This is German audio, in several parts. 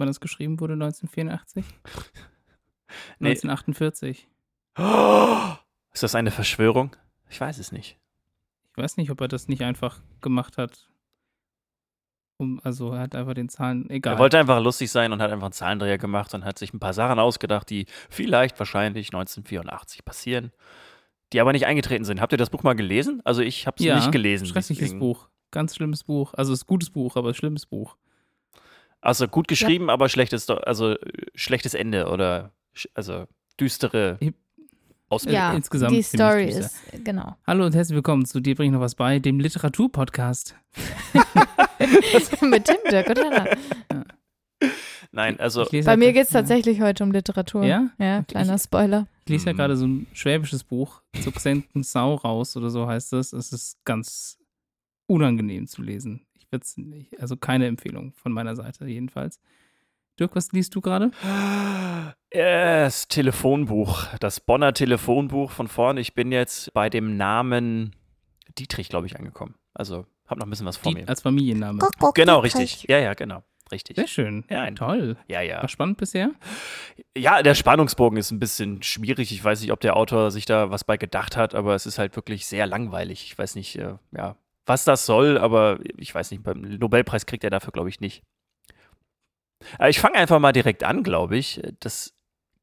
wann das geschrieben wurde? 1984? Nee. 1948. Oh, ist das eine Verschwörung? Ich weiß es nicht. Ich weiß nicht, ob er das nicht einfach gemacht hat. Um, also er hat einfach den Zahlen, egal. Er wollte einfach lustig sein und hat einfach einen Zahlendreher gemacht und hat sich ein paar Sachen ausgedacht, die vielleicht wahrscheinlich 1984 passieren, die aber nicht eingetreten sind. Habt ihr das Buch mal gelesen? Also ich habe es ja, nicht gelesen. Schreckliches deswegen- Buch. Ganz schlimmes Buch. Also es ist ein gutes Buch, aber schlimmes Buch. Also gut geschrieben, aber schlechtes, also äh, schlechtes Ende oder also düstere Ich- Ausblick. Ja, insgesamt die Story düster. ist, genau. Hallo und herzlich willkommen zu Dir bringe ich noch was bei, dem Literaturpodcast. Mit Tim, Dirk und Hannah. Nein, also Ich Bei halt- mir geht es ja. tatsächlich heute um Literatur. Ja? Ja, kleiner Spoiler. Ich lese ja Mhm. gerade so ein schwäbisches Buch, zu Xenten Sau raus oder so heißt es. Es ist ganz unangenehm zu lesen. Ich würde es nicht, also keine Empfehlung von meiner Seite jedenfalls. Dirk, was liest du gerade? das Telefonbuch, das Bonner Telefonbuch von vorne. Ich bin jetzt bei dem Namen Dietrich, glaube ich, angekommen. Also habe noch ein bisschen was vor Die, mir. als Familienname. Genau, richtig. Ja, ja, genau. Richtig. Sehr schön. Ja, ein- Toll. Ja, ja. War spannend bisher? Ja, der Spannungsbogen ist ein bisschen schwierig. Ich weiß nicht, ob der Autor sich da was bei gedacht hat, aber es ist halt wirklich sehr langweilig. Ich weiß nicht, äh, ja, was das soll, aber ich weiß nicht, beim Nobelpreis kriegt er dafür, glaube ich, nicht. Aber ich fange einfach mal direkt an, glaube ich. Das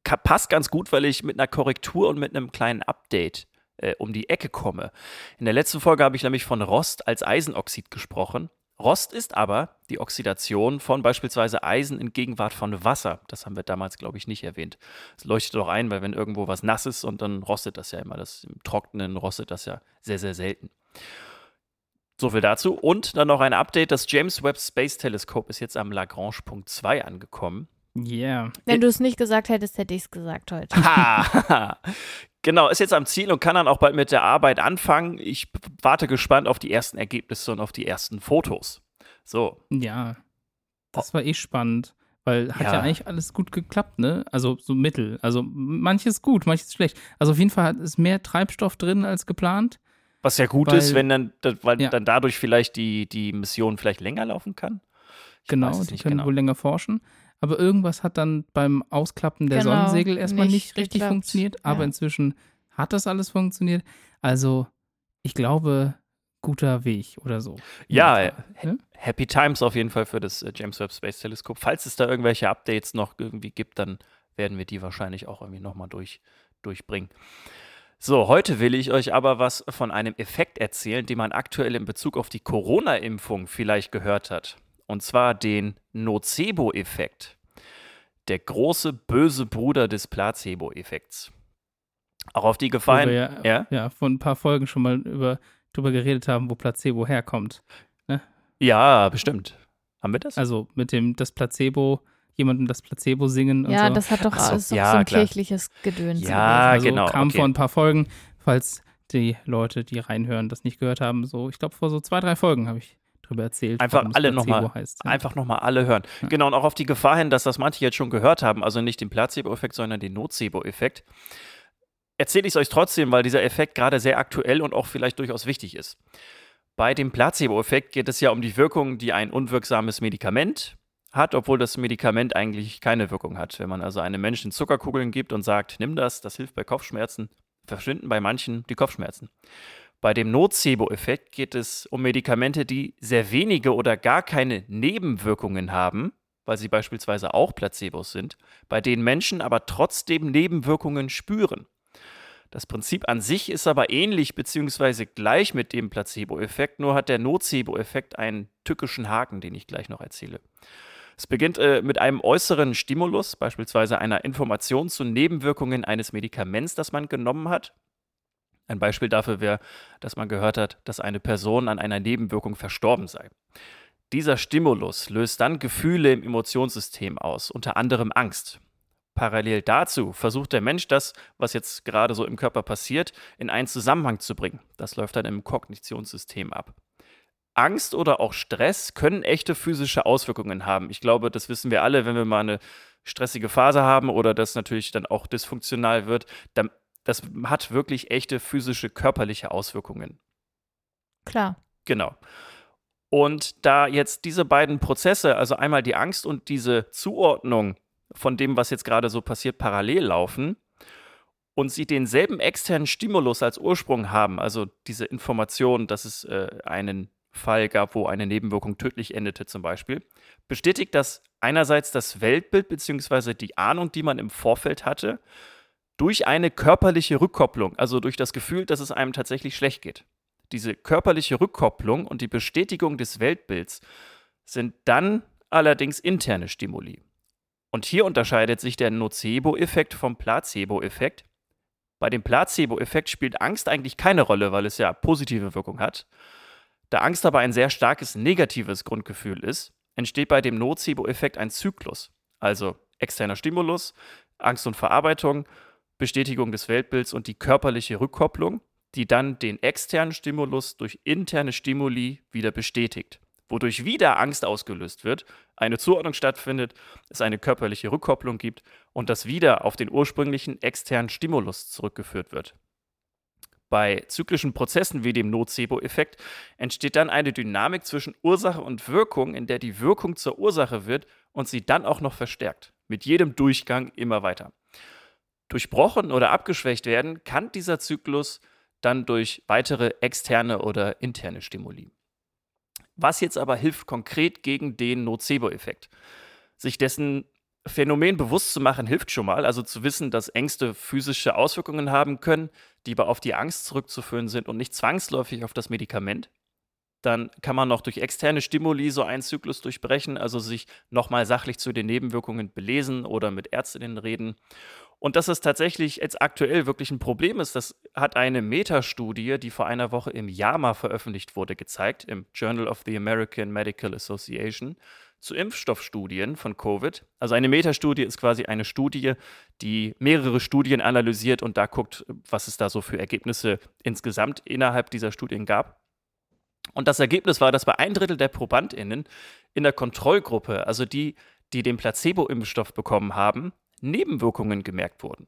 passt ganz gut, weil ich mit einer Korrektur und mit einem kleinen Update äh, um die Ecke komme. In der letzten Folge habe ich nämlich von Rost als Eisenoxid gesprochen. Rost ist aber die Oxidation von beispielsweise Eisen in Gegenwart von Wasser. Das haben wir damals, glaube ich, nicht erwähnt. Das leuchtet doch ein, weil wenn irgendwo was nass ist und dann rostet das ja immer. Das, Im Trockenen rostet das ja sehr, sehr selten. So viel dazu. Und dann noch ein Update. Das James Webb Space Telescope ist jetzt am Lagrange Punkt 2 angekommen. Yeah. Wenn du es nicht gesagt hättest, hätte ich es gesagt heute. Ha! genau, ist jetzt am Ziel und kann dann auch bald mit der Arbeit anfangen. Ich warte gespannt auf die ersten Ergebnisse und auf die ersten Fotos. So, Ja. Das war eh spannend, weil hat ja. Ja. eigentlich alles gut geklappt, ne? Also so mittel. Also manches gut, manches schlecht. Also auf jeden Fall hat- ist mehr Treibstoff drin als geplant. Was ja gut Weil- ist, wenn dann, da- weil Ja. dann dadurch vielleicht die, die Mission vielleicht länger laufen kann. Ich Genau, weiß es die können genau. wohl länger forschen. Aber irgendwas hat dann beim Ausklappen der Genau, Sonnensegel erstmal nicht, nicht richtig geklappt. funktioniert. Aber Ja. inzwischen hat das alles funktioniert. Also ich glaube, guter Weg oder so. Ja, Ja. äh, Happy Times auf jeden Fall für das äh, James Webb Space Teleskop. Falls es da irgendwelche Updates noch irgendwie gibt, dann werden wir die wahrscheinlich auch irgendwie nochmal durch, durchbringen. So, heute will ich euch aber was von einem Effekt erzählen, den man aktuell in Bezug auf die Corona-Impfung vielleicht gehört hat. Und zwar den Nocebo-Effekt. Der große böse Bruder des Placebo-Effekts. Auch auf die Gefallen. ja, ja? ja vor ein paar Folgen schon mal über, drüber geredet haben, wo Placebo herkommt. Ja, bestimmt. Haben wir das? Also mit dem das Placebo, jemandem das Placebo singen und Ja, so. das hat doch so, alles so, ja, so ein klar. kirchliches Gedöns. Ja, also genau, Kam okay. vor ein paar Folgen, falls die Leute, die reinhören, das nicht gehört haben. So, ich glaube, vor so zwei, drei Folgen habe ich drüber erzählt. Einfach alle Placebo nochmal heißt. Ja. Einfach nochmal alle hören. Ja. Genau, und auch auf die Gefahr hin, dass das manche jetzt schon gehört haben, also nicht den Placebo-Effekt, sondern den Nocebo-Effekt, erzähle ich es euch trotzdem, weil dieser Effekt gerade sehr aktuell und auch vielleicht durchaus wichtig ist. Bei dem Placebo-Effekt geht es ja um die Wirkung, die ein unwirksames Medikament hat, obwohl das Medikament eigentlich keine Wirkung hat. Wenn man also einem Menschen Zuckerkugeln gibt und sagt, nimm das, das hilft bei Kopfschmerzen, verschwinden bei manchen die Kopfschmerzen. Bei dem Nocebo-Effekt geht es um Medikamente, die sehr wenige oder gar keine Nebenwirkungen haben, weil sie beispielsweise auch Placebos sind, bei denen Menschen aber trotzdem Nebenwirkungen spüren. Das Prinzip an sich ist aber ähnlich bzw. gleich mit dem Placebo-Effekt, nur hat der Nocebo-Effekt einen tückischen Haken, den ich gleich noch erzähle. Es beginnt äh, mit einem äußeren Stimulus, beispielsweise einer Information zu Nebenwirkungen eines Medikaments, das man genommen hat. Ein Beispiel dafür wäre, dass man gehört hat, dass eine Person an einer Nebenwirkung verstorben sei. Dieser Stimulus löst dann Gefühle im Emotionssystem aus, unter anderem Angst. Parallel dazu versucht der Mensch das, was jetzt gerade so im Körper passiert, in einen Zusammenhang zu bringen. Das läuft dann im Kognitionssystem ab. Angst oder auch Stress können echte physische Auswirkungen haben. Ich glaube, das wissen wir alle, wenn wir mal eine stressige Phase haben oder das natürlich dann auch dysfunktional wird, dann das hat wirklich echte physische, körperliche Auswirkungen. Klar. Genau. Und da jetzt diese beiden Prozesse, also einmal die Angst und diese Zuordnung von dem, was jetzt gerade so passiert, parallel laufen und sie denselben externen Stimulus als Ursprung haben, also diese Information, dass es äh, einen Fall gab, wo eine Nebenwirkung tödlich endete zum Beispiel, bestätigt das einerseits das Weltbild bzw. die Ahnung, die man im Vorfeld hatte, durch eine körperliche Rückkopplung, also durch das Gefühl, dass es einem tatsächlich schlecht geht. Diese körperliche Rückkopplung und die Bestätigung des Weltbilds sind dann allerdings interne Stimuli. Und hier unterscheidet sich der Nocebo-Effekt vom Placebo-Effekt. Bei dem Placebo-Effekt spielt Angst eigentlich keine Rolle, weil es ja positive Wirkung hat. Da Angst aber ein sehr starkes negatives Grundgefühl ist, entsteht bei dem Nocebo-Effekt ein Zyklus. Also externer Stimulus, Angst und Verarbeitung, Bestätigung des Weltbilds und die körperliche Rückkopplung, die dann den externen Stimulus durch interne Stimuli wieder bestätigt, wodurch wieder Angst ausgelöst wird, eine Zuordnung stattfindet, es eine körperliche Rückkopplung gibt und das wieder auf den ursprünglichen externen Stimulus zurückgeführt wird. Bei zyklischen Prozessen wie dem Nocebo-Effekt entsteht dann eine Dynamik zwischen Ursache und Wirkung, in der die Wirkung zur Ursache wird und sie dann auch noch verstärkt. Mit jedem Durchgang immer weiter. Durchbrochen oder abgeschwächt werden kann dieser Zyklus dann durch weitere externe oder interne Stimuli. Was jetzt aber hilft konkret gegen den Nocebo-Effekt? Sich dessen Phänomen bewusst zu machen, hilft schon mal. Also zu wissen, dass Ängste physische Auswirkungen haben können, die aber auf die Angst zurückzuführen sind und nicht zwangsläufig auf das Medikament. Dann kann man noch durch externe Stimuli so einen Zyklus durchbrechen, also sich nochmal sachlich zu den Nebenwirkungen belesen oder mit Ärztinnen reden. Und dass es tatsächlich jetzt aktuell wirklich ein Problem ist, das hat eine Metastudie, die vor einer Woche im JAMA veröffentlicht wurde, gezeigt, im Journal of the American Medical Association, zu Impfstoffstudien von Covid. Also eine Metastudie ist quasi eine Studie, die mehrere Studien analysiert und da guckt, was es da so für Ergebnisse insgesamt innerhalb dieser Studien gab. Und das Ergebnis war, dass bei ein Drittel der ProbandInnen in der Kontrollgruppe, also die, die den Placebo-Impfstoff bekommen haben, Nebenwirkungen gemerkt wurden.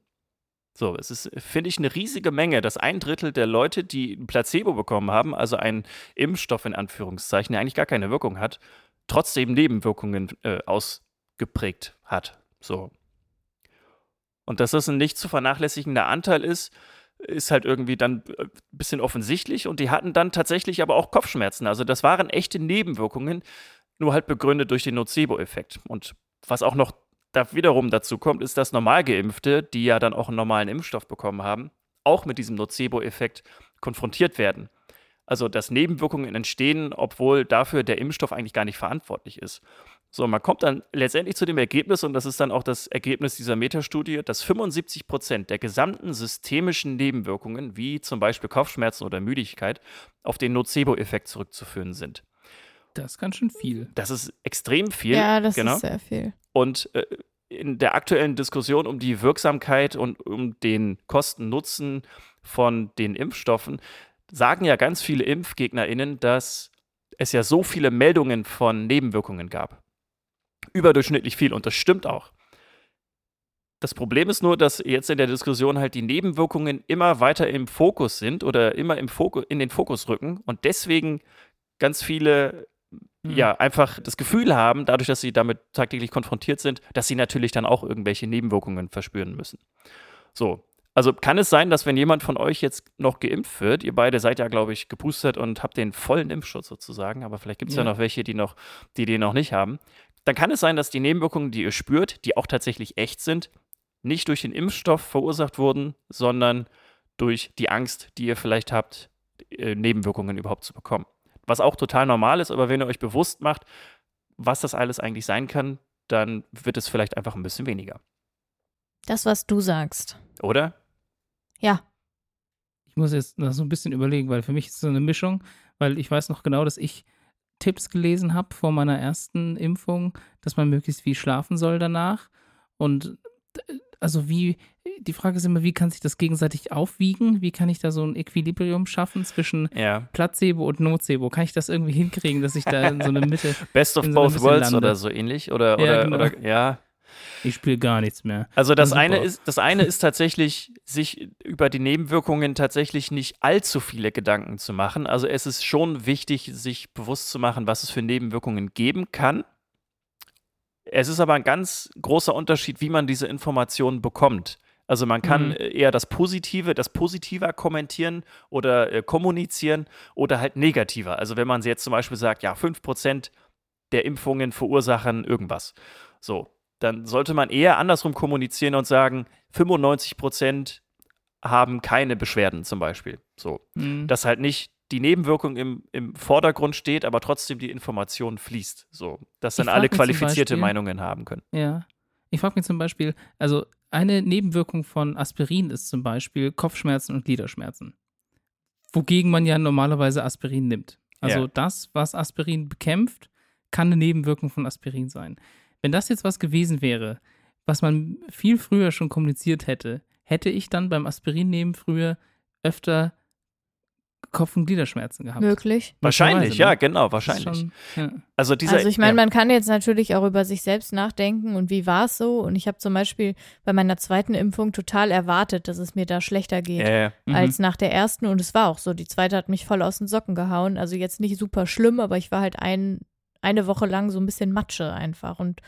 So, es ist, finde ich, eine riesige Menge, dass ein Drittel der Leute, die ein Placebo bekommen haben, also einen Impfstoff in Anführungszeichen, der eigentlich gar keine Wirkung hat, trotzdem Nebenwirkungen äh, ausgeprägt hat. So. Und dass das ein nicht zu vernachlässigender Anteil ist, ist halt irgendwie dann ein äh, bisschen offensichtlich. Und die hatten dann tatsächlich aber auch Kopfschmerzen. Also das waren echte Nebenwirkungen, nur halt begründet durch den Nocebo-Effekt. Und was auch noch da wiederum dazu kommt, ist, dass Normalgeimpfte, die ja dann auch einen normalen Impfstoff bekommen haben, auch mit diesem Nocebo-Effekt konfrontiert werden. Also, dass Nebenwirkungen entstehen, obwohl dafür der Impfstoff eigentlich gar nicht verantwortlich ist. So, man kommt dann letztendlich zu dem Ergebnis, und das ist dann auch das Ergebnis dieser Metastudie, dass 75 Prozent der gesamten systemischen Nebenwirkungen, wie zum Beispiel Kopfschmerzen oder Müdigkeit, auf den Nocebo-Effekt zurückzuführen sind. Das ist ganz schön viel. Das ist extrem viel. Ja, das genau. ist sehr viel. Und äh, in der aktuellen Diskussion um die Wirksamkeit und um den Kosten-Nutzen von den Impfstoffen sagen ja ganz viele ImpfgegnerInnen, dass es ja so viele Meldungen von Nebenwirkungen gab. Überdurchschnittlich viel und das stimmt auch. Das Problem ist nur, dass jetzt in der Diskussion halt die Nebenwirkungen immer weiter im Fokus sind oder immer im Fokus, in den Fokus rücken und deswegen ganz viele mhm. ja einfach das Gefühl haben, dadurch, dass sie damit tagtäglich konfrontiert sind, dass sie natürlich dann auch irgendwelche Nebenwirkungen verspüren müssen. So, also kann es sein, dass wenn jemand von euch jetzt noch geimpft wird, ihr beide seid ja, glaube ich, geboostert und habt den vollen Impfschutz sozusagen, aber vielleicht gibt es ja. ja. noch welche, die noch, die den noch nicht haben, dann kann es sein, dass die Nebenwirkungen, die ihr spürt, die auch tatsächlich echt sind, nicht durch den Impfstoff verursacht wurden, sondern durch die Angst, die ihr vielleicht habt, äh, Nebenwirkungen überhaupt zu bekommen. Was auch total normal ist, aber wenn ihr euch bewusst macht, was das alles eigentlich sein kann, dann wird es vielleicht einfach ein bisschen weniger. Das, was du sagst. Oder? Ja. Ich muss jetzt noch so ein bisschen überlegen, weil für mich ist es so eine Mischung, weil ich weiß noch genau, dass ich Tipps gelesen habe vor meiner ersten Impfung, dass man möglichst viel schlafen soll danach. Und äh, also wie, die Frage ist immer, wie kann sich das gegenseitig aufwiegen? Wie kann ich da so ein Equilibrium schaffen zwischen ja. Placebo und Nocebo? Kann ich das irgendwie hinkriegen, dass ich da in so eine Mitte. Best of so both worlds lande? oder so ähnlich? Oder, oder, ja, genau. oder ja. Ich spiele gar nichts mehr. Also das Super. eine ist, das eine ist tatsächlich, sich über die Nebenwirkungen tatsächlich nicht allzu viele Gedanken zu machen. Also es ist schon wichtig, sich bewusst zu machen, was es für Nebenwirkungen geben kann. Es ist aber ein ganz großer Unterschied, wie man diese Informationen bekommt. Also man kann Mhm. äh, eher das Positive, das Positiver kommentieren oder äh, kommunizieren oder halt negativer. Also wenn man jetzt zum Beispiel sagt, ja, 5% der Impfungen verursachen irgendwas. So, dann sollte man eher andersrum kommunizieren und sagen, 95% haben keine Beschwerden zum Beispiel. So, Hm. dass halt nicht die Nebenwirkung im, im Vordergrund steht, aber trotzdem die Information fließt. So, dass dann alle qualifizierte Beispiel- Meinungen haben können. Ja. Ich frage mich zum Beispiel, also eine Nebenwirkung von Aspirin ist zum Beispiel Kopfschmerzen und Gliederschmerzen. Wogegen man ja normalerweise Aspirin nimmt. Also Ja. das, was Aspirin bekämpft, kann eine Nebenwirkung von Aspirin sein. Wenn das jetzt was gewesen wäre, was man viel früher schon kommuniziert hätte, hätte ich dann beim Aspirin nehmen früher öfter Kopf- und Gliederschmerzen gehabt. Möglich. Wahrscheinlich, Möglicherweise, ja, ne? genau, wahrscheinlich. Schon, ja. Also dieser, also ich meine, ja, man kann jetzt natürlich auch über sich selbst nachdenken und wie war es so. Und ich habe zum Beispiel bei meiner zweiten Impfung total erwartet, dass es mir da schlechter geht. Mhm. als nach der ersten. Und es war auch so. Die zweite hat mich voll aus den Socken gehauen. Also jetzt nicht super schlimm, aber ich war halt ein, eine Woche lang so ein bisschen Matsche einfach. Und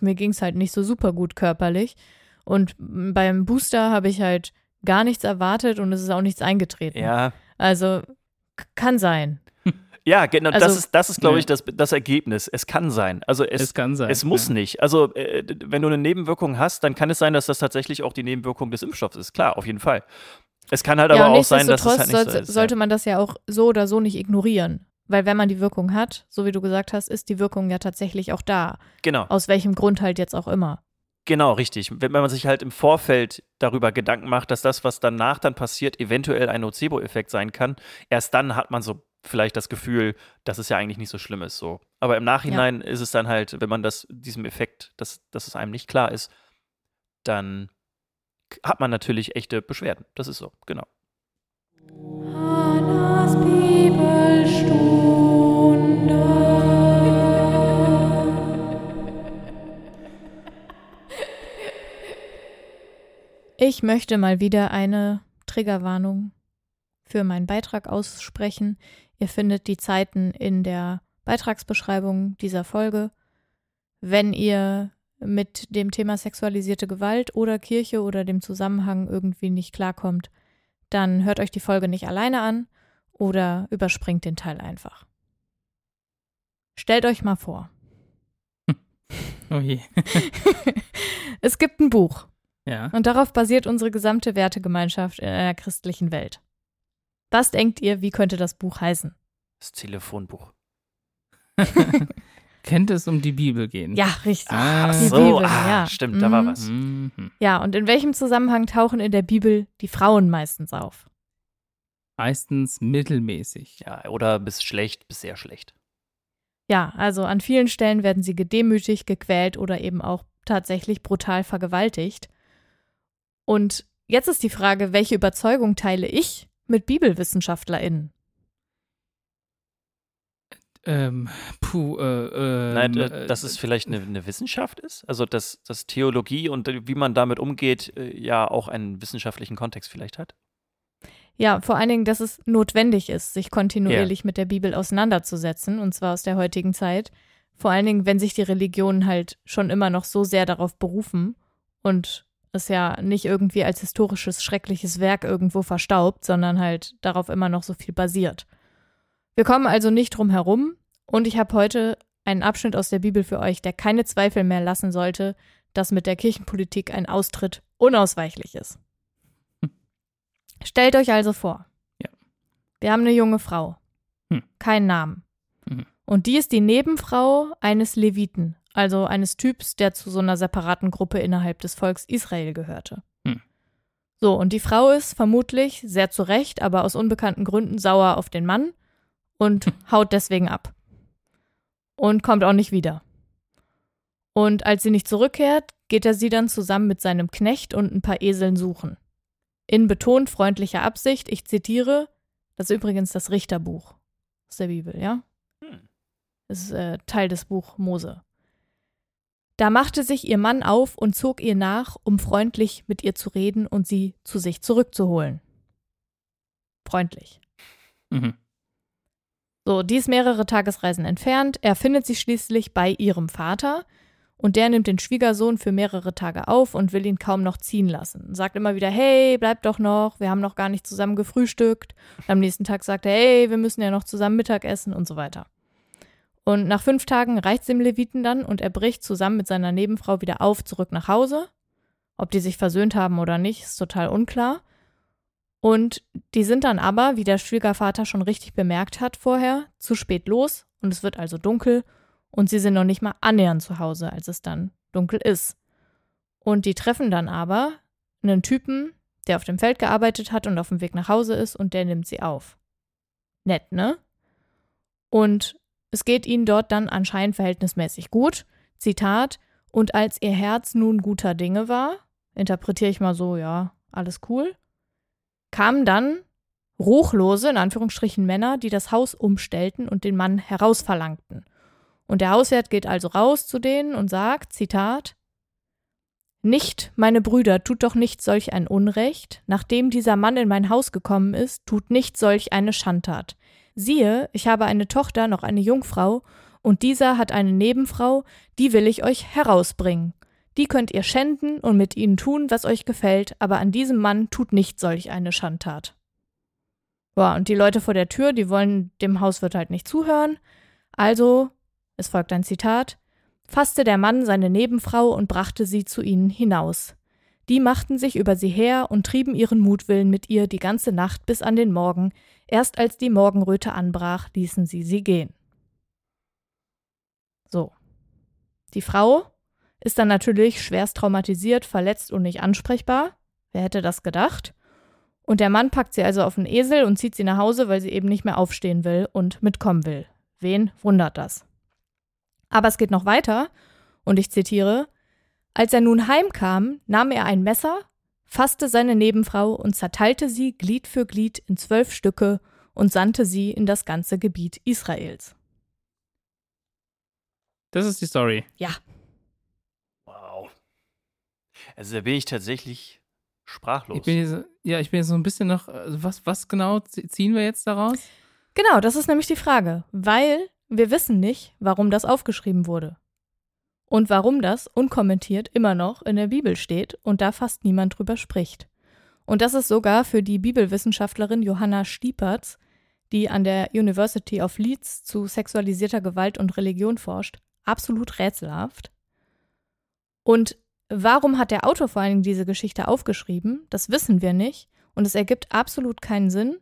mir ging es halt nicht so super gut körperlich. Und beim Booster habe ich halt gar nichts erwartet und es ist auch nichts eingetreten. ja. Also kann sein. Ja, genau, das Also- ist, das ist, glaube Ja. ich, das, das Ergebnis. Es kann sein. Also es, Es kann sein. es muss ja. nicht. Also, äh, wenn du eine Nebenwirkung hast, dann kann es sein, dass das tatsächlich auch die Nebenwirkung des Impfstoffs ist. Klar, auf jeden Fall. Es kann halt ja, aber auch sein, dass es halt nicht so ist. sollte man das ja auch so oder so nicht ignorieren. Weil wenn man die Wirkung hat, so wie du gesagt hast, ist die Wirkung ja tatsächlich auch da. ja. Genau, Aus welchem Grund halt jetzt auch immer. genau, richtig. Wenn man sich halt im Vorfeld darüber Gedanken macht, dass das, was danach dann passiert, eventuell ein Nocebo-Effekt sein kann, erst dann hat man so vielleicht das Gefühl, dass es ja eigentlich nicht so schlimm ist. So. Aber im Nachhinein ist es dann halt, wenn man das, diesem Effekt, dass, dass es einem nicht klar ist, dann hat man natürlich echte Beschwerden. Das ist so, genau. Hannas Ich möchte mal wieder eine Triggerwarnung für meinen Beitrag aussprechen. Ihr findet die Zeiten in der Beitragsbeschreibung dieser Folge. Wenn ihr mit dem Thema sexualisierte Gewalt oder Kirche oder dem Zusammenhang irgendwie nicht klarkommt, dann hört euch die Folge nicht alleine an oder überspringt den Teil einfach. Stellt euch mal vor, Oh je. es gibt ein Buch Ja. und darauf basiert unsere gesamte Wertegemeinschaft in einer christlichen Welt. Was denkt ihr, wie könnte das Buch heißen? Das Telefonbuch. Könnte es um die Bibel gehen? Ja, richtig. Ah. die so, Bibel, ah, ja. stimmt, da war Mhm. was. Mhm. Ja, und in welchem Zusammenhang tauchen in der Bibel die Frauen meistens auf? Meistens mittelmäßig. Ja, oder bis schlecht, bis sehr schlecht. Ja, also an vielen Stellen werden sie gedemütigt, gequält oder eben auch tatsächlich brutal vergewaltigt. Und jetzt ist die Frage, welche Überzeugung teile ich mit BibelwissenschaftlerInnen? Ähm, puh, äh, äh, Nein, äh, dass es vielleicht eine, eine Wissenschaft ist? Also, dass, dass Theologie und äh, wie man damit umgeht, äh, ja auch einen wissenschaftlichen Kontext vielleicht hat? Ja, vor allen Dingen, dass es notwendig ist, sich kontinuierlich mit der Bibel auseinanderzusetzen, und zwar aus der heutigen Zeit. Vor allen Dingen, wenn sich die Religionen halt schon immer noch so sehr darauf berufen und es ja nicht irgendwie als historisches, schreckliches Werk irgendwo verstaubt, sondern halt darauf immer noch so viel basiert. Wir kommen also nicht drum herum und ich habe heute einen Abschnitt aus der Bibel für euch, der keine Zweifel mehr lassen sollte, dass mit der Kirchenpolitik ein Austritt unausweichlich ist. Stellt euch also vor, Ja. wir haben eine junge Frau, Hm. keinen Namen. Mhm. Und die ist die Nebenfrau eines Leviten, also eines Typs, der zu so einer separaten Gruppe innerhalb des Volks Israel gehörte. Hm. So, und die Frau ist vermutlich, sehr zu Recht, aber aus unbekannten Gründen sauer auf den Mann und haut deswegen ab. Und kommt auch nicht wieder. Und als sie nicht zurückkehrt, geht er sie dann zusammen mit seinem Knecht und ein paar Eseln suchen. In betont freundlicher Absicht, ich zitiere, das ist übrigens das Richterbuch aus der Bibel, ja? Hm. Das ist äh, Teil des Buch Mose. Da machte sich ihr Mann auf und zog ihr nach, um freundlich mit ihr zu reden und sie zu sich zurückzuholen. Freundlich. Mhm. So, die ist mehrere Tagesreisen entfernt. Er findet sie schließlich bei ihrem Vater und der nimmt den Schwiegersohn für mehrere Tage auf und will ihn kaum noch ziehen lassen. Sagt immer wieder, hey, bleib doch noch, wir haben noch gar nicht zusammen gefrühstückt. Und am nächsten Tag sagt er, hey, wir müssen ja noch zusammen Mittag essen und so weiter. Und nach fünf Tagen reicht es dem Leviten dann und er bricht zusammen mit seiner Nebenfrau wieder auf, zurück nach Hause. Ob die sich versöhnt haben oder nicht, ist total unklar. Und die sind dann aber, wie der Schwiegervater schon richtig bemerkt hat vorher, zu spät los und es wird also dunkel und sie sind noch nicht mal annähernd zu Hause, als es dann dunkel ist. Und die treffen dann aber einen Typen, der auf dem Feld gearbeitet hat und auf dem Weg nach Hause ist und der nimmt sie auf. Nett, ne? Und es geht ihnen dort dann anscheinend verhältnismäßig gut. Zitat, und als ihr Herz nun guter Dinge war, interpretiere ich mal so, ja, alles cool, kamen dann ruchlose, in Anführungsstrichen Männer, die das Haus umstellten und den Mann herausverlangten. Und der Hauswert geht also raus zu denen und sagt, Zitat, Nicht, meine Brüder, tut doch nicht solch ein Unrecht, nachdem dieser Mann in mein Haus gekommen ist, tut nicht solch eine Schandtat. Siehe, ich habe eine Tochter, noch eine Jungfrau, und dieser hat eine Nebenfrau, die will ich euch herausbringen. Die könnt ihr schänden und mit ihnen tun, was euch gefällt, aber an diesem Mann tut nicht solch eine Schandtat. Boah, und die Leute vor der Tür, die wollen dem Hauswirt halt nicht zuhören. Also, es folgt ein Zitat, fasste der Mann seine Nebenfrau und brachte sie zu ihnen hinaus. Die machten sich über sie her und trieben ihren Mutwillen mit ihr die ganze Nacht bis an den Morgen. Erst als die Morgenröte anbrach, ließen sie sie gehen. So. Die Frau ist dann natürlich schwerst traumatisiert, verletzt und nicht ansprechbar. Wer hätte das gedacht? Und der Mann packt sie also auf den Esel und zieht sie nach Hause, weil sie eben nicht mehr aufstehen will und mitkommen will. Wen wundert das? Aber es geht noch weiter, und ich zitiere: Als er nun heimkam, nahm er ein Messer, fasste seine Nebenfrau und zerteilte sie Glied für Glied in zwölf Stücke und sandte sie in das ganze Gebiet Israels. Das ist die Story. Ja. Also da bin ich tatsächlich sprachlos. Ich bin jetzt, ja, ich bin jetzt so ein bisschen noch, also was, was genau ziehen wir jetzt daraus? Genau, das ist nämlich die Frage, weil wir wissen nicht, warum das aufgeschrieben wurde. Und warum das unkommentiert immer noch in der Bibel steht und da fast niemand drüber spricht. Und das ist sogar für die Bibelwissenschaftlerin Johanna Stiepertz, die an der University of Leeds zu sexualisierter Gewalt und Religion forscht, absolut rätselhaft. Und Warum hat der Autor vor allen Dingen diese Geschichte aufgeschrieben? Das wissen wir nicht. Und es ergibt absolut keinen Sinn,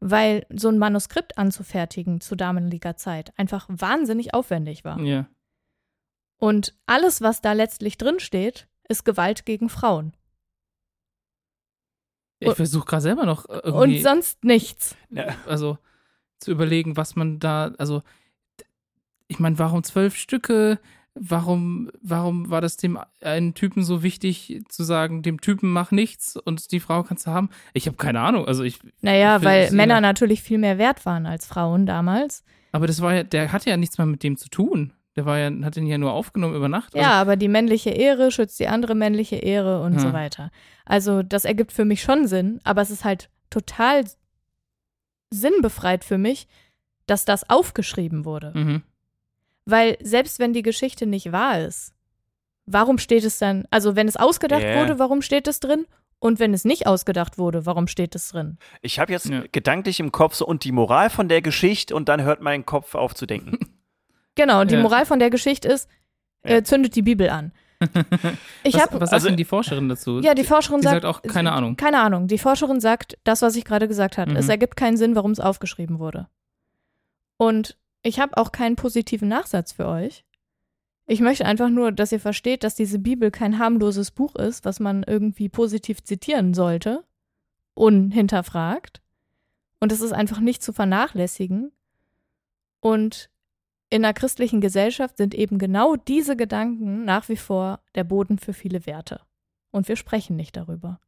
weil so ein Manuskript anzufertigen zu damaliger Zeit einfach wahnsinnig aufwendig war. Ja. Und alles, was da letztlich drin steht, ist Gewalt gegen Frauen. Ich versuche gerade selber noch irgendwie. Und sonst nichts. Ja. Also zu überlegen, was man da, also ich meine, warum zwölf Stücke? warum, warum war das dem einen Typen so wichtig zu sagen, dem Typen mach nichts und die Frau kannst du haben? Ich habe keine Ahnung. Also ich. Naja, ich weil Männer natürlich viel mehr wert waren als Frauen damals. Aber das war ja, der hatte ja nichts mehr mit dem zu tun. Der war ja, hat ihn ja nur aufgenommen über Nacht. Ja, aber die männliche Ehre schützt die andere männliche Ehre und hm. so weiter. Also das ergibt für mich schon Sinn, aber es ist halt total sinnbefreit für mich, dass das aufgeschrieben wurde. Mhm. Weil selbst wenn die Geschichte nicht wahr ist, warum steht es dann, also wenn es ausgedacht yeah. wurde, warum steht es drin? Und wenn es nicht ausgedacht wurde, warum steht es drin? Ich habe jetzt ja. gedanklich im Kopf so und die Moral von der Geschichte und dann hört mein Kopf auf zu denken. genau, die ja. Moral von der Geschichte ist, äh, zündet die Bibel an. Ich was, hab, was sagt also, denn die Forscherin dazu? Ja, die Forscherin sagt, sagt, auch keine Ahnung. Keine Ahnung. Die Forscherin sagt das, was ich gerade gesagt habe. Mhm. Es ergibt keinen Sinn, warum es aufgeschrieben wurde. Und ich habe auch keinen positiven Nachsatz für euch. Ich möchte einfach nur, dass ihr versteht, dass diese Bibel kein harmloses Buch ist, was man irgendwie positiv zitieren sollte, unhinterfragt. Und es ist einfach nicht zu vernachlässigen. Und in einer christlichen Gesellschaft sind eben genau diese Gedanken nach wie vor der Boden für viele Werte. Und wir sprechen nicht darüber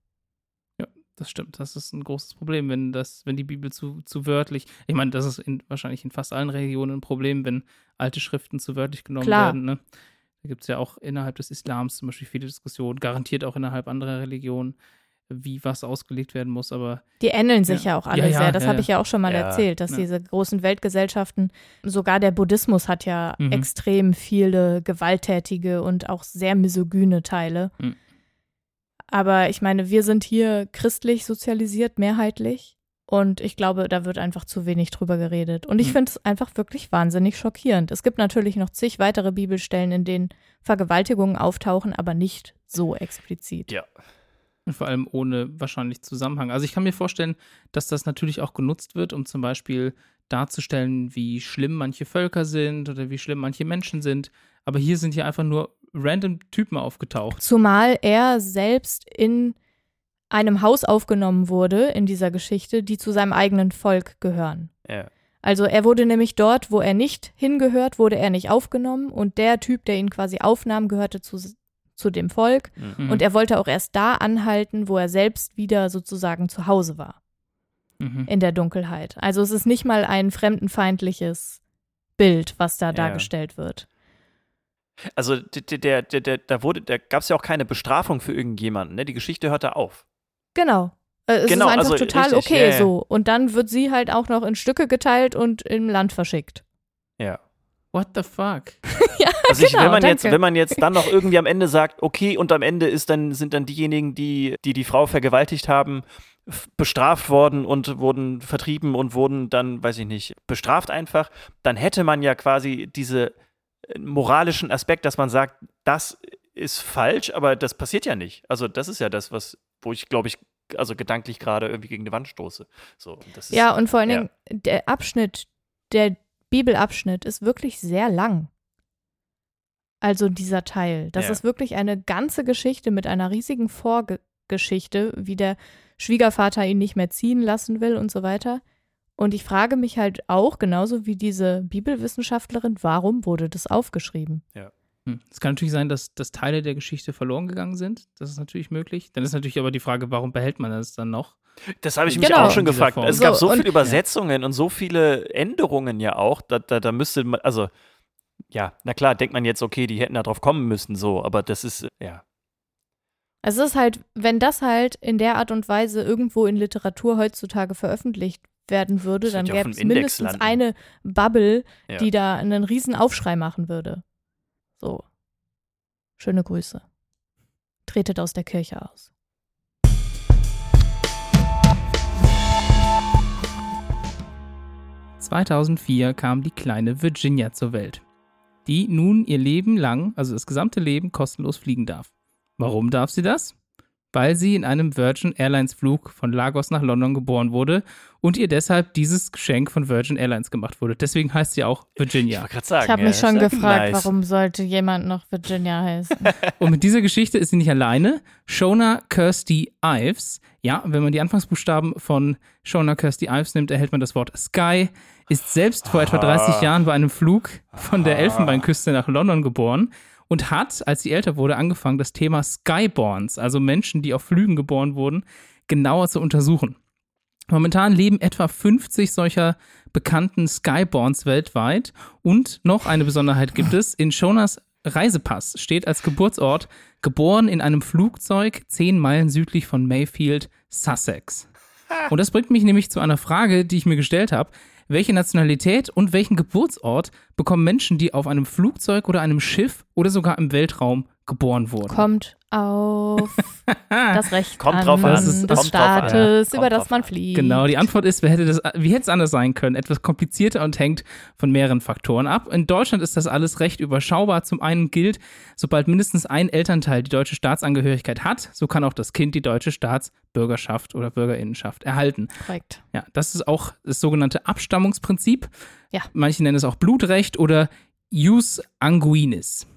das stimmt. Das ist ein großes Problem, wenn das, wenn die Bibel zu, zu wörtlich, ich meine, das ist in, wahrscheinlich in fast allen Religionen ein Problem, wenn alte Schriften zu wörtlich genommen Klar. werden. Ne? Da gibt es ja auch innerhalb des Islams zum Beispiel viele Diskussionen, garantiert auch innerhalb anderer Religionen, wie was ausgelegt werden muss. Aber die ähneln sich ja, ja auch alle ja, ja, sehr. Das habe ich ja auch schon mal erzählt, dass diese großen Weltgesellschaften, sogar der Buddhismus hat ja mhm. extrem viele gewalttätige und auch sehr misogyne Teile. Mhm. Aber ich meine, wir sind hier christlich sozialisiert, mehrheitlich. Und ich glaube, da wird einfach zu wenig drüber geredet. Und ich mhm. finde es einfach wirklich wahnsinnig schockierend. Es gibt natürlich noch zig weitere Bibelstellen, in denen Vergewaltigungen auftauchen, aber nicht so explizit. Ja. Und vor allem ohne wahrscheinlich Zusammenhang. Also ich kann mir vorstellen, dass das natürlich auch genutzt wird, um zum Beispiel darzustellen, wie schlimm manche Völker sind oder wie schlimm manche Menschen sind. Aber hier sind ja einfach nur random Typen aufgetaucht. Zumal er selbst in einem Haus aufgenommen wurde in dieser Geschichte, die zu seinem eigenen Volk gehören. Ja. Also er wurde nämlich dort, wo er nicht hingehört, wurde er nicht aufgenommen und der Typ, der ihn quasi aufnahm, gehörte zu, zu dem Volk mhm. und er wollte auch erst da anhalten, wo er selbst wieder sozusagen zu Hause war. Mhm. In der Dunkelheit. Also es ist nicht mal ein fremdenfeindliches Bild, was da ja. dargestellt wird. Also der, der, der, der, da wurde, da gab es ja auch keine Bestrafung für irgendjemanden, ne? Die Geschichte hörte auf. Genau. Äh, es genau, ist einfach also total richtig, okay yeah. so. Und dann wird sie halt auch noch in Stücke geteilt und im Land verschickt. Ja. What the fuck? ja, also ich, genau, wenn man danke. jetzt, wenn man jetzt dann noch irgendwie am Ende sagt, okay, und am Ende ist dann, sind dann diejenigen, die, die die Frau vergewaltigt haben, bestraft worden und wurden vertrieben und wurden dann, weiß ich nicht, bestraft einfach, dann hätte man ja quasi diese äh, moralischen Aspekt, dass man sagt, das ist falsch, aber das passiert ja nicht. Also das ist ja das, was wo ich, glaube ich, also gedanklich gerade irgendwie gegen die Wand stoße. So, ist, ja, und vor allen Dingen, der Abschnitt, der Bibelabschnitt ist wirklich sehr lang. Also dieser Teil. Das ja. ist wirklich eine ganze Geschichte mit einer riesigen Vorgeschichte, wie der Schwiegervater ihn nicht mehr ziehen lassen will und so weiter. Und ich frage mich halt auch, genauso wie diese Bibelwissenschaftlerin, warum wurde das aufgeschrieben? Ja. Hm. Es kann natürlich sein, dass, dass Teile der Geschichte verloren gegangen sind. Das ist natürlich möglich. Dann ist natürlich aber die Frage, warum behält man das dann noch? Das habe ich mich genau. auch schon gefragt. Es so, gab so viele Übersetzungen ja. und so viele Änderungen ja auch. Da, da, da müsste man, also ja, na klar, denkt man jetzt, okay, die hätten da drauf kommen müssen, so, aber das ist, ja. Es ist halt, wenn das halt in der Art und Weise irgendwo in Literatur heutzutage veröffentlicht werden würde, dann gäbe es mindestens landen. eine Bubble, ja. die da einen riesen Aufschrei machen würde. So. Schöne Grüße. Tretet aus der Kirche aus. (2004) kam die kleine Virginia zur Welt, die nun ihr Leben lang, also das gesamte Leben, kostenlos fliegen darf. Warum darf sie das? Weil sie in einem Virgin Airlines Flug von Lagos nach London geboren wurde und ihr deshalb dieses Geschenk von Virgin Airlines gemacht wurde. Deswegen heißt sie auch Virginia. Ich, sagen, ich habe ja, mich schon gefragt, nice. warum sollte jemand noch Virginia heißen? und mit dieser Geschichte ist sie nicht alleine. Shona Kirsty Ives, ja, wenn man die Anfangsbuchstaben von Shona Kirsty Ives nimmt, erhält man das Wort Sky, ist selbst vor etwa 30 Jahren bei einem Flug von der Elfenbeinküste nach London geboren und hat, als sie älter wurde, angefangen, das Thema Skyborns, also Menschen, die auf Flügen geboren wurden, genauer zu untersuchen. Momentan leben etwa 50 solcher bekannten Skyborns weltweit und noch eine Besonderheit gibt es. In Shonas Reisepass steht als Geburtsort geboren in einem Flugzeug zehn Meilen südlich von Mayfield, Sussex. Und das bringt mich nämlich zu einer Frage, die ich mir gestellt habe welche Nationalität und welchen Geburtsort bekommen Menschen, die auf einem Flugzeug oder einem Schiff oder sogar im Weltraum geboren wurden? Kommt auf das Recht kommt an drauf an. des kommt Staates, über das man fliegt. Genau, die Antwort ist, wer hätte das, wie hätte es anders sein können? Etwas komplizierter und hängt von mehreren Faktoren ab. In Deutschland ist das alles recht überschaubar. Zum einen gilt, sobald mindestens ein Elternteil die deutsche Staatsangehörigkeit hat, so kann auch das Kind die deutsche Staatsbürgerschaft oder Bürgerinnenschaft erhalten. Korrekt. Ja, das ist auch das sogenannte Abstammungsprinzip. Ja. Manche nennen es auch Blutrecht oder Jus Anguinis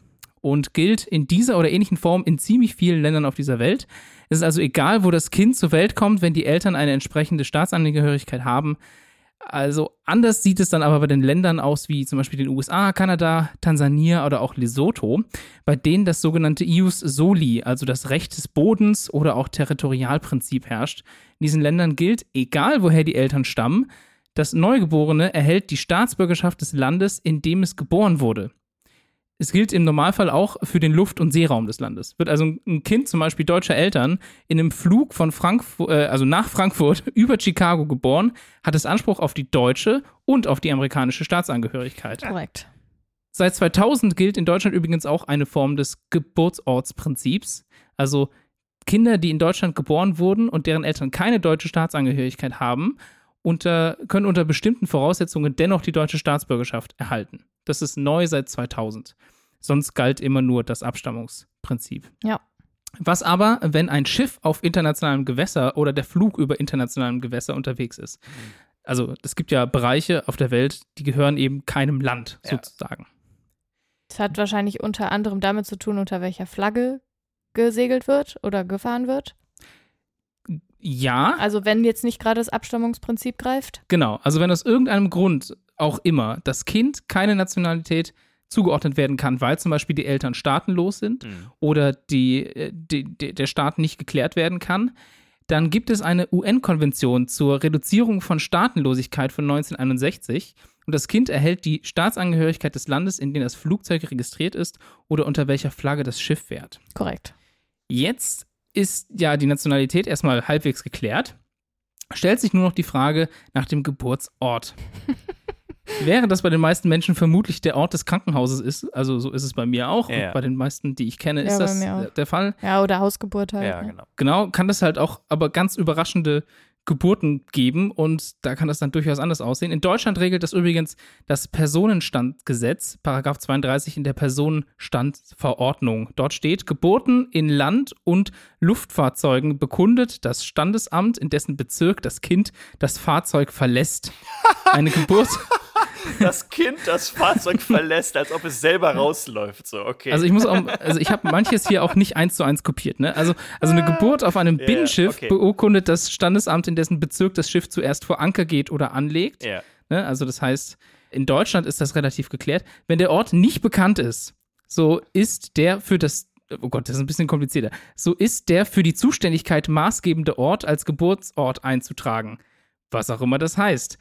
und gilt in dieser oder ähnlichen Form in ziemlich vielen Ländern auf dieser Welt. Es ist also egal, wo das Kind zur Welt kommt, wenn die Eltern eine entsprechende Staatsangehörigkeit haben. Also anders sieht es dann aber bei den Ländern aus wie zum Beispiel den USA, Kanada, Tansania oder auch Lesotho, bei denen das sogenannte Ius Soli, also das Recht des Bodens oder auch Territorialprinzip herrscht. In diesen Ländern gilt, egal woher die Eltern stammen, das Neugeborene erhält die Staatsbürgerschaft des Landes, in dem es geboren wurde es gilt im Normalfall auch für den Luft- und Seeraum des Landes. Wird also ein Kind zum Beispiel deutscher Eltern in einem Flug von Frankfurt, äh, also nach Frankfurt über Chicago geboren, hat es Anspruch auf die deutsche und auf die amerikanische Staatsangehörigkeit. Korrekt. Seit 2000 gilt in Deutschland übrigens auch eine Form des Geburtsortsprinzips. Also Kinder, die in Deutschland geboren wurden und deren Eltern keine deutsche Staatsangehörigkeit haben, unter, können unter bestimmten Voraussetzungen dennoch die deutsche Staatsbürgerschaft erhalten. Das ist neu seit 2000. Sonst galt immer nur das Abstammungsprinzip. Ja. Was aber, wenn ein Schiff auf internationalem Gewässer oder der Flug über internationalem Gewässer unterwegs ist? Also es gibt ja Bereiche auf der Welt, die gehören eben keinem Land Ja. sozusagen. Das hat wahrscheinlich unter anderem damit zu tun, unter welcher Flagge gesegelt wird oder gefahren wird. Ja, Also wenn jetzt nicht gerade das Abstammungsprinzip greift. genau. Also wenn aus irgendeinem Grund auch immer das Kind keine Nationalität zugeordnet werden kann, weil zum Beispiel die Eltern staatenlos sind Mhm. oder die, äh, die, die, der Staat nicht geklärt werden kann, dann gibt es eine UN-Konvention zur Reduzierung von Staatenlosigkeit von 1961 und das Kind erhält die Staatsangehörigkeit des Landes, in dem das Flugzeug registriert ist oder unter welcher Flagge das Schiff fährt. Korrekt. Jetzt ist ja die Nationalität erstmal halbwegs geklärt. Stellt sich nur noch die Frage nach dem Geburtsort. Während das bei den meisten Menschen vermutlich der Ort des Krankenhauses ist, also so ist es bei mir auch, Ja. und bei den meisten, die ich kenne, Ja, ist das der Fall. Ja, oder Hausgeburt halt. Ja, ne? genau. Genau, kann das halt auch aber ganz überraschende Geburten geben und da kann das dann durchaus anders aussehen. In Deutschland regelt das übrigens das Personenstandgesetz, Paragraph 32 in der Personenstandverordnung. Dort steht, Geburten in Land- und Luftfahrzeugen bekundet das Standesamt, in dessen Bezirk das Kind das Fahrzeug verlässt. Eine Geburt, Das Kind das Fahrzeug verlässt, als ob es selber rausläuft. So, okay. also ich muss auch, also ich habe manches hier auch nicht eins zu eins kopiert, ne? Also, also eine Geburt auf einem Binnenschiff okay. beurkundet das Standesamt, in dessen Bezirk das Schiff zuerst vor Anker geht oder anlegt. ja. Ne? Also das heißt, in Deutschland ist das relativ geklärt. Wenn der Ort nicht bekannt ist, so ist der für das, oh Gott, das ist ein bisschen komplizierter, so ist der für die Zuständigkeit maßgebende Ort als Geburtsort einzutragen. Was auch immer das heißt.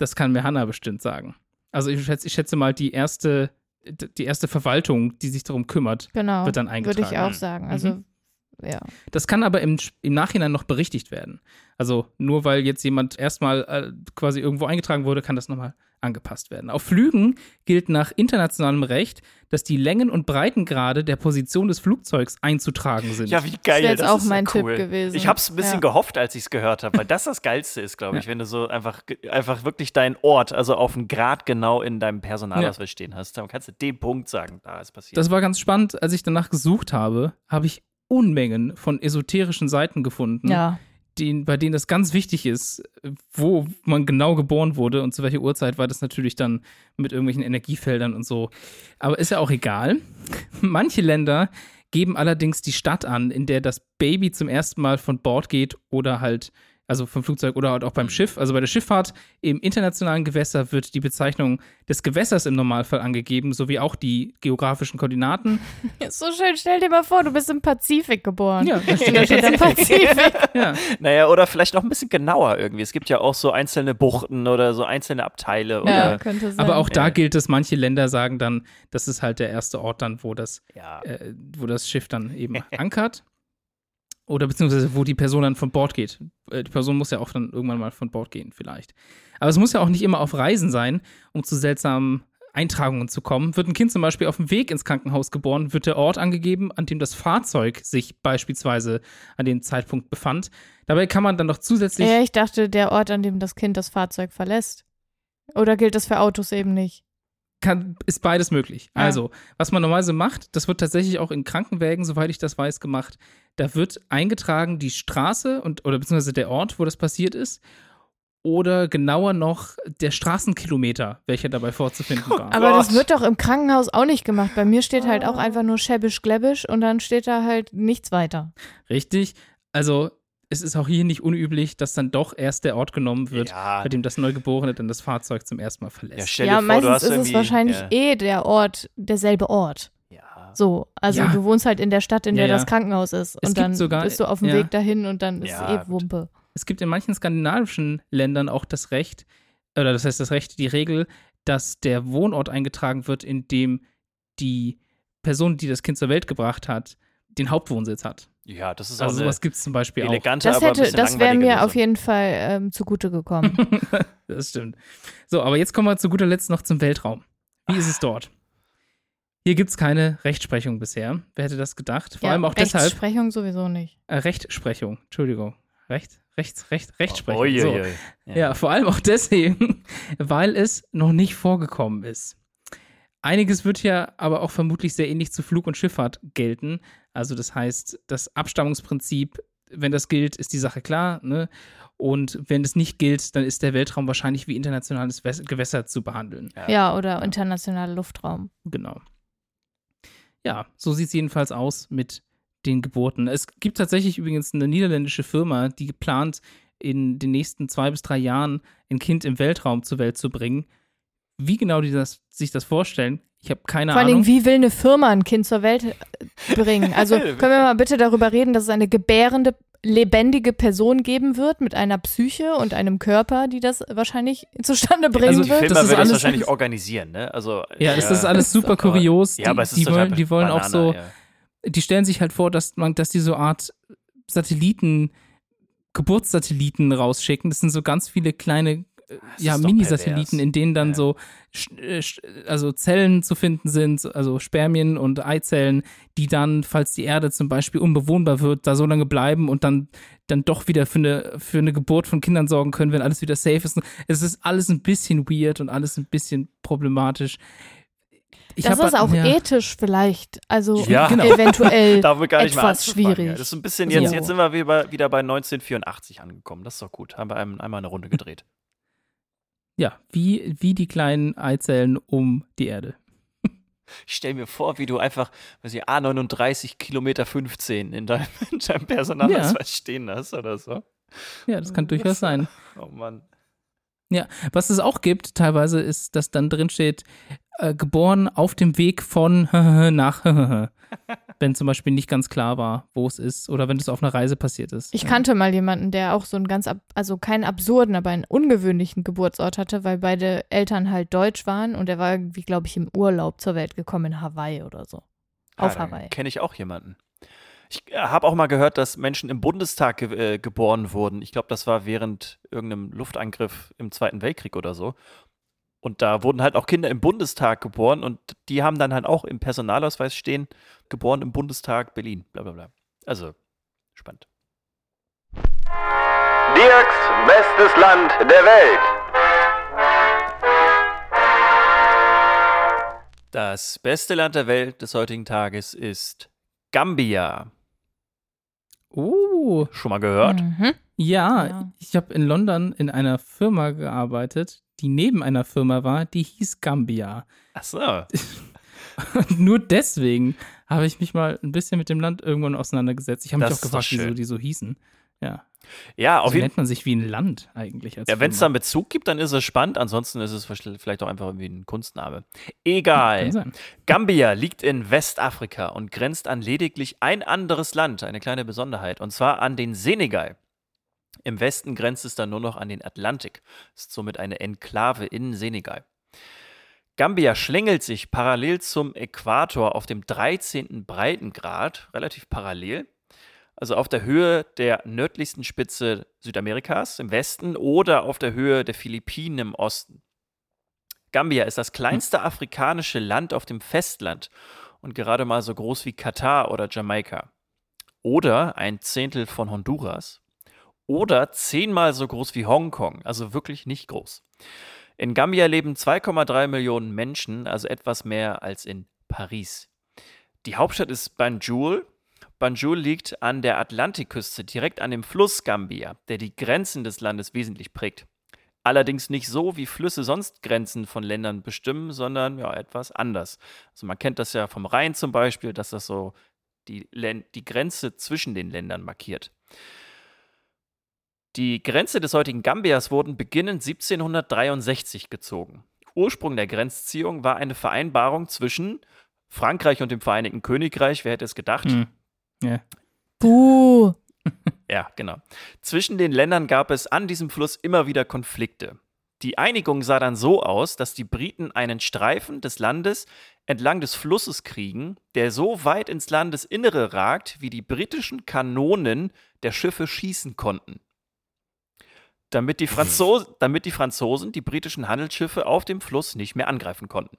Das kann mir Hanna bestimmt sagen. Also ich schätze, ich schätze mal, die erste, die erste Verwaltung, die sich darum kümmert, Genau. wird dann Würde eingetragen. ich auch sagen. Also, Mhm. ja. Das kann aber im, im Nachhinein noch berichtigt werden. Also nur weil jetzt jemand erstmal äh, quasi irgendwo eingetragen wurde, kann das nochmal angepasst werden. Auf Flügen gilt nach internationalem Recht, dass die Längen- und Breitengrade der Position des Flugzeugs einzutragen sind. Ja, wie geil. jetzt das auch ist mein ja Tipp cool. gewesen. Ich hab's ein bisschen Ja. gehofft, als ich es gehört habe, weil das das Geilste ist, glaube ich, wenn du so einfach, einfach wirklich deinen Ort, also auf einen Grad genau in deinem Personalausweis stehen hast. Dann kannst du den Punkt sagen, da ist passiert. Das war ganz spannend. Als ich danach gesucht habe, habe ich Unmengen von esoterischen Seiten gefunden, Ja. Die, bei denen das ganz wichtig ist, wo man genau geboren wurde und zu welcher Uhrzeit, weil das natürlich dann mit irgendwelchen Energiefeldern und so. Aber ist ja auch egal. Manche Länder geben allerdings die Stadt an, in der das Baby zum ersten Mal von Bord geht oder halt, also vom Flugzeug oder halt auch beim Schiff. Also bei der Schifffahrt im internationalen Gewässer wird die Bezeichnung des Gewässers im Normalfall angegeben, sowie auch die geografischen Koordinaten. So schön. Stell dir mal vor, du bist im Pazifik geboren. Ja, da steht steht der Pazifik. ja. naja, oder vielleicht noch ein bisschen genauer irgendwie. Es gibt ja auch so einzelne Buchten oder so einzelne Abteile. Ja, Oder, könnte sein. Aber auch da Ja. gilt es, manche Länder sagen dann, das ist halt der erste Ort dann, wo das, ja. äh, wo das Schiff dann eben ankert. Oder beziehungsweise wo die Person dann von Bord geht. Äh, die Person muss ja auch dann irgendwann mal von Bord gehen, vielleicht. Aber es muss ja auch nicht immer auf Reisen sein, um zu seltsamen Eintragungen zu kommen. Wird ein Kind zum Beispiel auf dem Weg ins Krankenhaus geboren, wird der Ort angegeben, an dem das Fahrzeug sich beispielsweise an dem Zeitpunkt befand. Dabei kann man dann noch zusätzlich. Ja, ich dachte, der Ort, an dem das Kind das Fahrzeug verlässt. Oder gilt das für Autos eben nicht? kann, ist beides möglich. Ja. Also, was man normalerweise macht, das wird tatsächlich auch in Krankenwägen, soweit ich das weiß, gemacht. Da wird eingetragen die Straße und oder beziehungsweise der Ort, wo das passiert ist. Oder genauer noch der Straßenkilometer, welcher dabei vorzufinden war. Aber das wird doch im Krankenhaus auch nicht gemacht. Bei mir steht halt auch einfach nur schäbisch-gläbisch und dann steht da halt nichts weiter. Richtig. Also, es ist auch hier nicht unüblich, dass dann doch erst der Ort genommen wird, Ja. bei dem das Neugeborene dann das Fahrzeug zum ersten Mal Ja, verlässt. ja, dir vor, du meistens hast ist es wahrscheinlich ja, eh der Ort, derselbe Ort. Ja. So, also Ja. du wohnst halt in der Stadt, in Ja, der ja. das Krankenhaus ist. Es und dann sogar- bist du auf dem ja. Weg dahin und dann ist Ja, eh. Wumpe. Es gibt in manchen skandinavischen Ländern auch das Recht, oder das heißt das Recht, die Regel, dass der Wohnort eingetragen wird, in dem die Person, die das Kind zur Welt gebracht hat, den Hauptwohnsitz hat. Ja, das ist Also sowas gibt es zum Beispiel auch. Das hätte, das wäre mir auf Lösung. jeden Fall ähm, zugute gekommen. das stimmt. So, aber jetzt kommen wir zu guter Letzt noch zum Weltraum. Wie ist es dort? Hier gibt es keine Rechtsprechung bisher. Wer hätte das gedacht? Vor ja, allem auch deshalb. Rechtsprechung sowieso nicht. Äh, Rechtsprechung, Entschuldigung. Recht, rechts, recht, Rechtsprechung. Ui, so. ui, ui. Ja, vor allem auch deswegen, weil es noch nicht vorgekommen ist. Einiges wird ja aber auch vermutlich sehr ähnlich zu Flug und Schifffahrt gelten. Also das heißt, das Abstammungsprinzip, wenn das gilt, ist die Sache klar. Ne? Und wenn es nicht gilt, dann ist der Weltraum wahrscheinlich wie internationales Gewässer zu behandeln. Ja. Ja, oder internationaler Luftraum. Genau. Ja, so sieht es jedenfalls aus mit den Geburten. Es gibt tatsächlich übrigens eine niederländische Firma, die plant, in den nächsten zwei bis drei Jahren ein Kind im Weltraum zur Welt zu bringen. Wie genau die das, sich das vorstellen, ich habe keine Vor allen Ahnung. Dingen, wie will eine Firma ein Kind zur Welt äh, bringen? Also können wir mal bitte darüber reden, dass es eine gebärende, lebendige Person geben wird mit einer Psyche und einem Körper, die das wahrscheinlich zustande bringen Also Die Das wird? Firma ist wird das alles- wahrscheinlich organisieren, ne? Also, ja, es ist alles super aber- kurios. Die, Ja, aber es ist die, wollen, die wollen auch Banane, so, ja. die stellen sich halt vor, dass man, dass die so Art Satelliten, Geburtssatelliten rausschicken. Das sind so ganz viele kleine, Das ja, ist doch Mini-Satelliten, in denen dann Ja. so, äh, also Zellen zu finden sind, also Spermien und Eizellen, die dann, falls die Erde zum Beispiel unbewohnbar wird, da so lange bleiben und dann, dann doch wieder für eine, für eine Geburt von Kindern sorgen können, wenn alles wieder safe ist. Es ist alles ein bisschen weird und alles ein bisschen problematisch. Ich das hab ist auch ja. ethisch vielleicht. Also Ja. Genau. eventuell. Da haben wir gar nicht mal etwas schwierig. Ja. Das ist ein bisschen jetzt, jetzt sind wir wieder, wieder bei 1984 angekommen. Das ist doch gut. Haben wir einem, einmal eine Runde gedreht. Ja, wie, wie die kleinen Eizellen um die Erde. Ich stelle mir vor, wie du einfach, weiß ich, A39 Kilometer 15 in deinem, in deinem Personalausweis stehen hast oder so. Ja, das kann durchaus sein. Oh Mann. Was es auch gibt, teilweise, ist, dass dann drin steht, äh, geboren auf dem Weg von nach wenn zum Beispiel nicht ganz klar war, wo es ist oder wenn es auf einer Reise passiert ist. Ich ja. kannte mal jemanden, der auch so einen ganz, ab, also keinen absurden, aber einen ungewöhnlichen Geburtsort hatte, weil beide Eltern halt deutsch waren und er war irgendwie, glaube ich, im Urlaub zur Welt gekommen in Hawaii oder so. Auf Hawaii. Kenne ich auch jemanden. Ich habe auch mal gehört, dass Menschen im Bundestag ge äh, geboren wurden. Ich glaube, das war während irgendeinem Luftangriff im Zweiten Weltkrieg oder so. Und da wurden halt auch Kinder im Bundestag geboren und die haben dann halt auch im Personalausweis stehen, geboren im Bundestag Berlin, bla bla bla. Also, spannend. Dirks bestes Land der Welt. Das beste Land der Welt des heutigen Tages ist Gambia. Oh, Schon mal gehört? Mhm. ja, Ja. ich habe in London in einer Firma gearbeitet, die neben einer Firma war, die hieß Gambia. Ach so. Und nur deswegen habe ich mich mal ein bisschen mit dem Land irgendwann auseinandergesetzt. Ich habe mich auch gefragt, wieso die so hießen. Ja. Ja, auf Also jeden nennt man sich wie ein Land eigentlich. Als Ja, wenn es da einen Bezug gibt, dann ist es spannend. Ansonsten ist es vielleicht auch einfach irgendwie ein Kunstname. Egal. sein. Gambia liegt in Westafrika und grenzt an lediglich ein anderes Land, eine kleine Besonderheit, und zwar an den Senegal. Im Westen grenzt es dann nur noch an den Atlantik, ist somit eine Enklave in Senegal. Gambia schlängelt sich parallel zum Äquator auf dem 13. Breitengrad, relativ parallel, also auf der Höhe der nördlichsten Spitze Südamerikas im Westen oder auf der Höhe der Philippinen im Osten. Gambia ist das kleinste afrikanische Land auf dem Festland und gerade mal so groß wie Katar oder Jamaika. Oder ein Zehntel von Honduras. Oder zehnmal so groß wie Hongkong, also wirklich nicht groß. In Gambia leben 2,3 Millionen Menschen, also etwas mehr als in Paris. Die Hauptstadt ist Banjul. Banjul liegt an der Atlantikküste, direkt an dem Fluss Gambia, der die Grenzen des Landes wesentlich prägt. Allerdings nicht so, wie Flüsse sonst Grenzen von Ländern bestimmen, sondern ja etwas anders. Also man kennt das ja vom Rhein zum Beispiel, dass das so die, Län die Grenze zwischen den Ländern markiert. Die Grenze des heutigen Gambias wurden beginnend 1763 gezogen. Ursprung der Grenzziehung war eine Vereinbarung zwischen Frankreich und dem Vereinigten Königreich, wer hätte es gedacht? Hm. Ja. Buh. Ja, genau. Zwischen den Ländern gab es an diesem Fluss immer wieder Konflikte. Die Einigung sah dann so aus, dass die Briten einen Streifen des Landes entlang des Flusses kriegen, der so weit ins Landesinnere ragt, wie die britischen Kanonen der Schiffe schießen konnten. Damit die, Franzos damit die Franzosen die britischen Handelsschiffe auf dem Fluss nicht mehr angreifen konnten.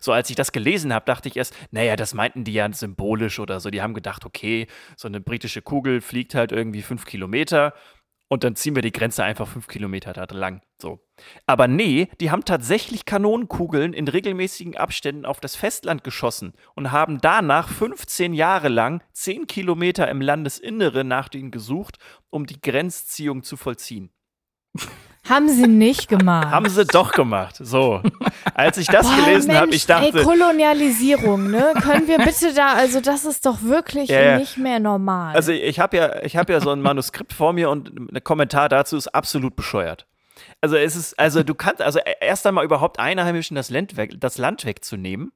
So, als ich das gelesen habe, dachte ich erst, naja, das meinten die ja symbolisch oder so. Die haben gedacht, okay, so eine britische Kugel fliegt halt irgendwie fünf Kilometer und dann ziehen wir die Grenze einfach fünf Kilometer da lang. So. Aber nee, die haben tatsächlich Kanonenkugeln in regelmäßigen Abständen auf das Festland geschossen und haben danach 15 Jahre lang 10 Kilometer im Landesinnere nach denen gesucht, um die Grenzziehung zu vollziehen. Haben sie nicht gemacht. Haben sie doch gemacht. So. Als ich das Boah, gelesen habe, ich dachte. Ey, Kolonialisierung, ne? Können wir bitte da, also das ist doch wirklich ja. nicht mehr normal. Also ich habe ja, ich habe ja so ein Manuskript vor mir und ein Kommentar dazu ist absolut bescheuert. Also es ist, also du kannst, also erst einmal überhaupt Einheimischen das Land, weg, das Land wegzunehmen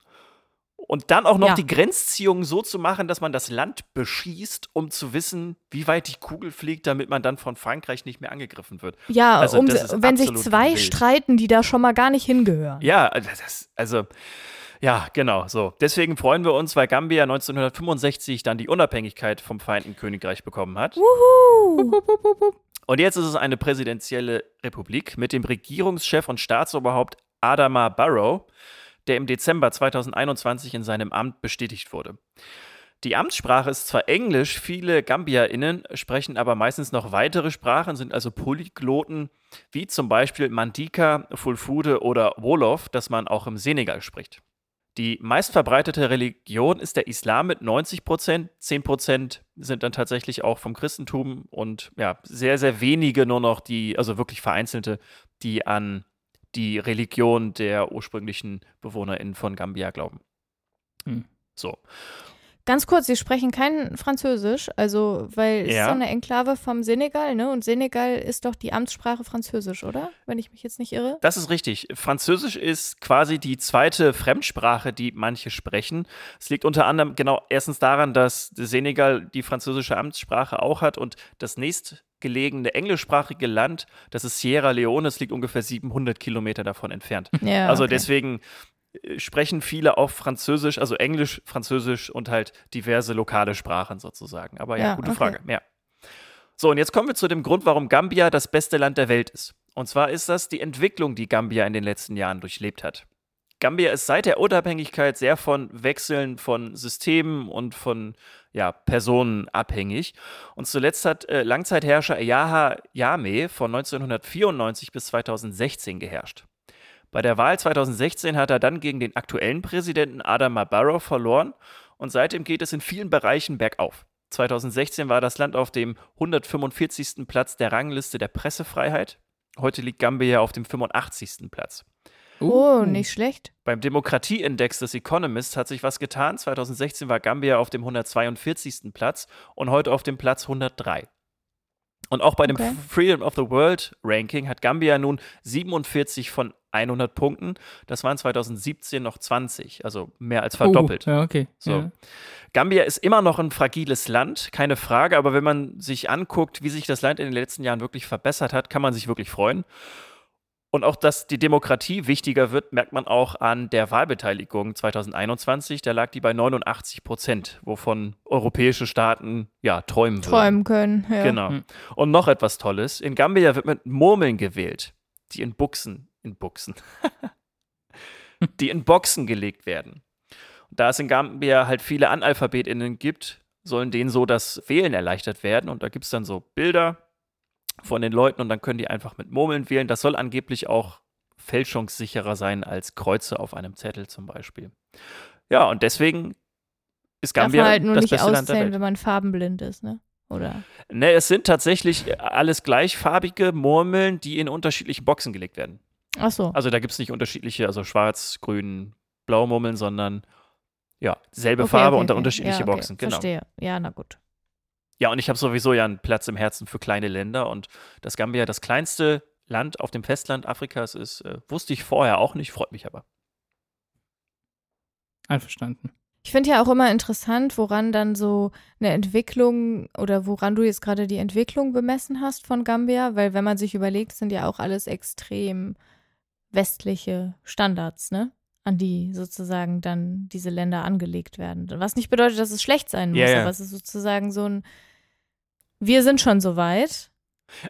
und dann auch noch ja. die Grenzziehung so zu machen, dass man das Land beschießt, um zu wissen, wie weit die Kugel fliegt, damit man dann von Frankreich nicht mehr angegriffen wird. Ja, also, um, wenn sich zwei wild. streiten, die da schon mal gar nicht hingehören. Ja, das, also. Ja, genau, so. Deswegen freuen wir uns, weil Gambia 1965 dann die Unabhängigkeit vom Vereinten Königreich bekommen hat. Wuhu. Und jetzt ist es eine präsidentielle Republik mit dem Regierungschef und Staatsoberhaupt Adama Barrow der im Dezember 2021 in seinem Amt bestätigt wurde. Die Amtssprache ist zwar Englisch, viele GambierInnen sprechen aber meistens noch weitere Sprachen, sind also Polygloten, wie zum Beispiel Mandika, Fulfude oder Wolof, das man auch im Senegal spricht. Die meistverbreitete Religion ist der Islam mit 90 Prozent. 10 Prozent sind dann tatsächlich auch vom Christentum und ja, sehr, sehr wenige nur noch die, also wirklich vereinzelte, die an die Religion der ursprünglichen BewohnerInnen von Gambia glauben. Hm. So. Ganz kurz, Sie sprechen kein Französisch, also, weil es ja. ist so eine Enklave vom Senegal, ne? Und Senegal ist doch die Amtssprache Französisch, oder? Wenn ich mich jetzt nicht irre. Das ist richtig. Französisch ist quasi die zweite Fremdsprache, die manche sprechen. Es liegt unter anderem genau erstens daran, dass Senegal die französische Amtssprache auch hat und das nächstgelegene englischsprachige Land, das ist Sierra Leone, es liegt ungefähr 700 Kilometer davon entfernt. Ja, also okay. deswegen äh, sprechen viele auf Französisch, also Englisch, Französisch und halt diverse lokale Sprachen sozusagen. Aber ja, ja gute okay. Frage. Ja. So, und jetzt kommen wir zu dem Grund, warum Gambia das beste Land der Welt ist. Und zwar ist das die Entwicklung, die Gambia in den letzten Jahren durchlebt hat. Gambia ist seit der Unabhängigkeit sehr von Wechseln von Systemen und von ja, Personen. Und zuletzt hat äh, Langzeitherrscher Yaha Yame von 1994 bis 2016 geherrscht. Bei der Wahl 2016 hat er dann gegen den aktuellen Präsidenten Adama Barrow verloren und seitdem geht es in vielen Bereichen bergauf. 2016 war das Land auf dem 145. Platz der Rangliste der Pressefreiheit. Heute liegt Gambia auf dem 85. Platz. Oh, uh. nicht schlecht. Beim Demokratieindex des Economist hat sich was getan. 2016 war Gambia auf dem 142. Platz und heute auf dem Platz 103. Und auch bei dem okay. Freedom of the World Ranking hat Gambia nun 47 von 100 Punkten. Das waren 2017 noch 20, also mehr als verdoppelt. Oh, ja, okay. So. Ja. Gambia ist immer noch ein fragiles Land, keine Frage, aber wenn man sich anguckt, wie sich das Land in den letzten Jahren wirklich verbessert hat, kann man sich wirklich freuen. Und auch, dass die Demokratie wichtiger wird, merkt man auch an der Wahlbeteiligung 2021. Da lag die bei 89 Prozent, wovon europäische Staaten ja träumen, träumen können. Ja. Genau. Hm. Und noch etwas Tolles: In Gambia wird mit Murmeln gewählt, die in Buchsen, in Buchsen, die in Boxen gelegt werden. Und da es in Gambia halt viele AnalphabetInnen gibt, sollen denen so das Wählen erleichtert werden. Und da gibt es dann so Bilder von den Leuten und dann können die einfach mit Murmeln wählen. Das soll angeblich auch fälschungssicherer sein als Kreuze auf einem Zettel zum Beispiel. Ja, und deswegen ist Gambia Darf man halt nur das nicht beste Land der Welt. wenn man farbenblind ist, ne? Oder? Ne, es sind tatsächlich alles gleichfarbige Murmeln, die in unterschiedliche Boxen gelegt werden. Ach so. Also da gibt es nicht unterschiedliche, also schwarz, grün, blau Murmeln, sondern ja, selbe okay, Farbe okay, und dann okay. unterschiedliche ja, Boxen. Genau. Verstehe. Ja, na gut. Ja, und ich habe sowieso ja einen Platz im Herzen für kleine Länder und das Gambia das kleinste Land auf dem Festland Afrikas ist, äh, wusste ich vorher auch nicht, freut mich aber. Einverstanden. Ich finde ja auch immer interessant, woran dann so eine Entwicklung oder woran du jetzt gerade die Entwicklung bemessen hast von Gambia, weil wenn man sich überlegt, sind ja auch alles extrem westliche Standards, ne? An die sozusagen dann diese Länder angelegt werden. Was nicht bedeutet, dass es schlecht sein muss, Ja, ja. aber es ist sozusagen so ein Wir sind schon so weit.